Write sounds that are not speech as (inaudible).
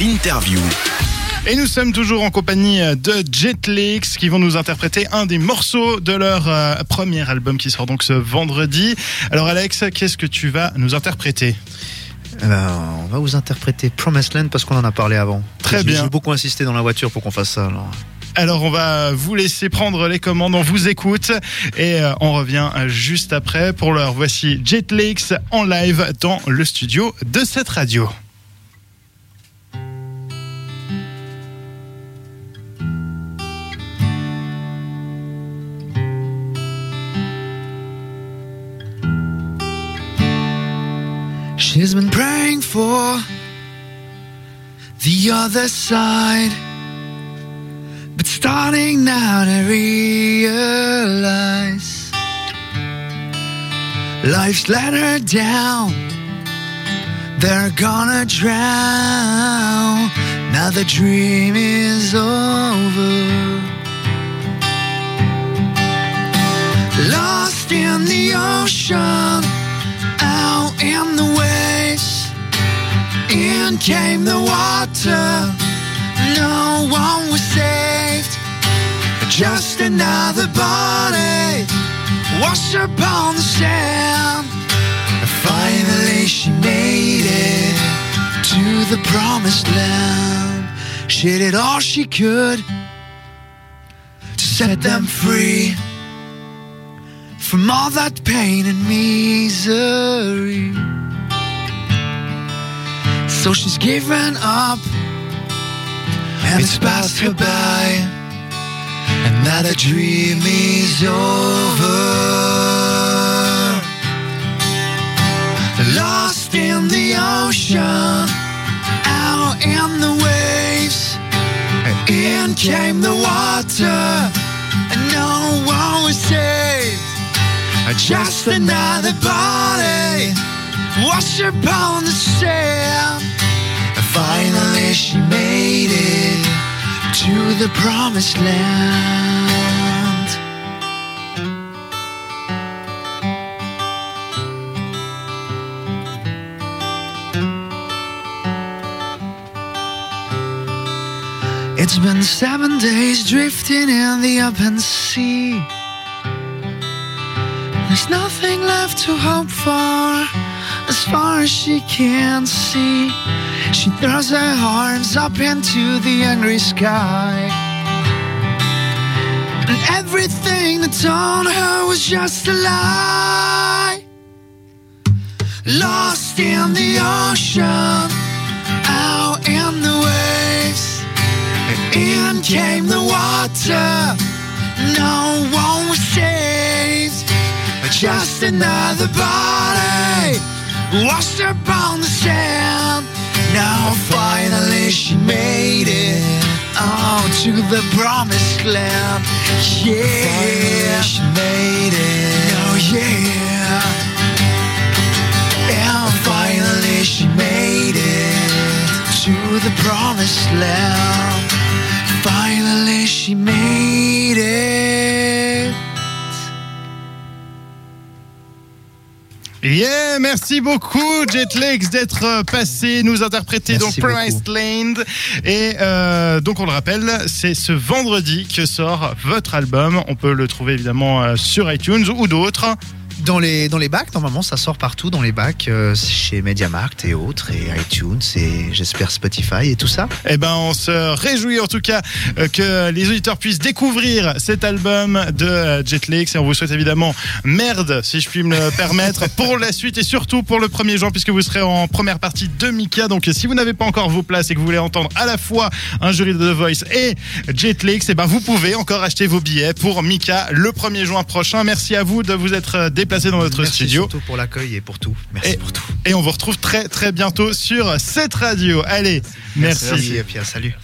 l'interview. Et nous sommes toujours en compagnie de Jetlix qui vont nous interpréter un des morceaux de leur euh, premier album qui sort donc ce vendredi. Alors Alex, qu'est-ce que tu vas nous interpréter? Eh ben, on va vous interpréter Promised Land parce qu'on en a parlé avant. Très bien. J'ai beaucoup insisté dans la voiture pour qu'on fasse ça. alors. Alors on va vous laisser prendre les commandes, on vous écoute et euh, on revient euh, juste après. Pour l'heure, voici Jetlix en live dans le studio de cette radio. She's been praying for the other side, but starting now to realize life's let her down. They're gonna drown. Now the dream is over. Lost in the ocean out in the waves. In came the water. No one was saved. Just another body washed upon the sand. Finally, she made it to the promised land. She did all she could to set them free from all that pain and misery. So she's given up, and it's passed her by, and now the dream is over. Lost in the ocean, out in the waves, in came the water, and no one was saved. Just another body washed upon the sand. Finally, she made it to the promised land. It's been seven days drifting in the open sea. There's nothing left to hope for far as she can see. She throws her arms up into the angry sky. And everything that told her was just a lie. Lost in the ocean, out in the waves. And In came the water, no one was saved. Just another body washed up on the sand. Now finally she made it oh, to the promised land. Yeah, finally she made it. Oh yeah. And finally she made it to the promised land. Yeah, merci beaucoup Jetlex d'être euh, passé nous interpréter Merci donc Promised Land et euh, donc on le rappelle c'est ce vendredi que sort votre album. On peut le trouver évidemment euh, sur iTunes ou d'autres Dans les, dans les bacs, normalement, ça sort partout dans les bacs, euh, chez MediaMarkt et autres, et iTunes, et j'espère Spotify et tout ça. Eh ben, on se réjouit en tout cas euh, que les auditeurs puissent découvrir cet album de euh, Jetlix et on vous souhaite évidemment merde, si je puis me le permettre, (laughs) pour la suite et surtout pour le 1er juin puisque vous serez en première partie de Mika. Donc, si vous n'avez pas encore vos places et que vous voulez entendre à la fois un jury de The Voice et Jetlix, eh ben, vous pouvez encore acheter vos billets pour Mika le 1er juin prochain. Merci à vous de vous être euh, déplacés dans notre Merci studio. surtout pour l'accueil et pour tout. Merci Et- pour tout. Et on vous retrouve très très bientôt sur cette radio. Allez, merci. Et puis, salut.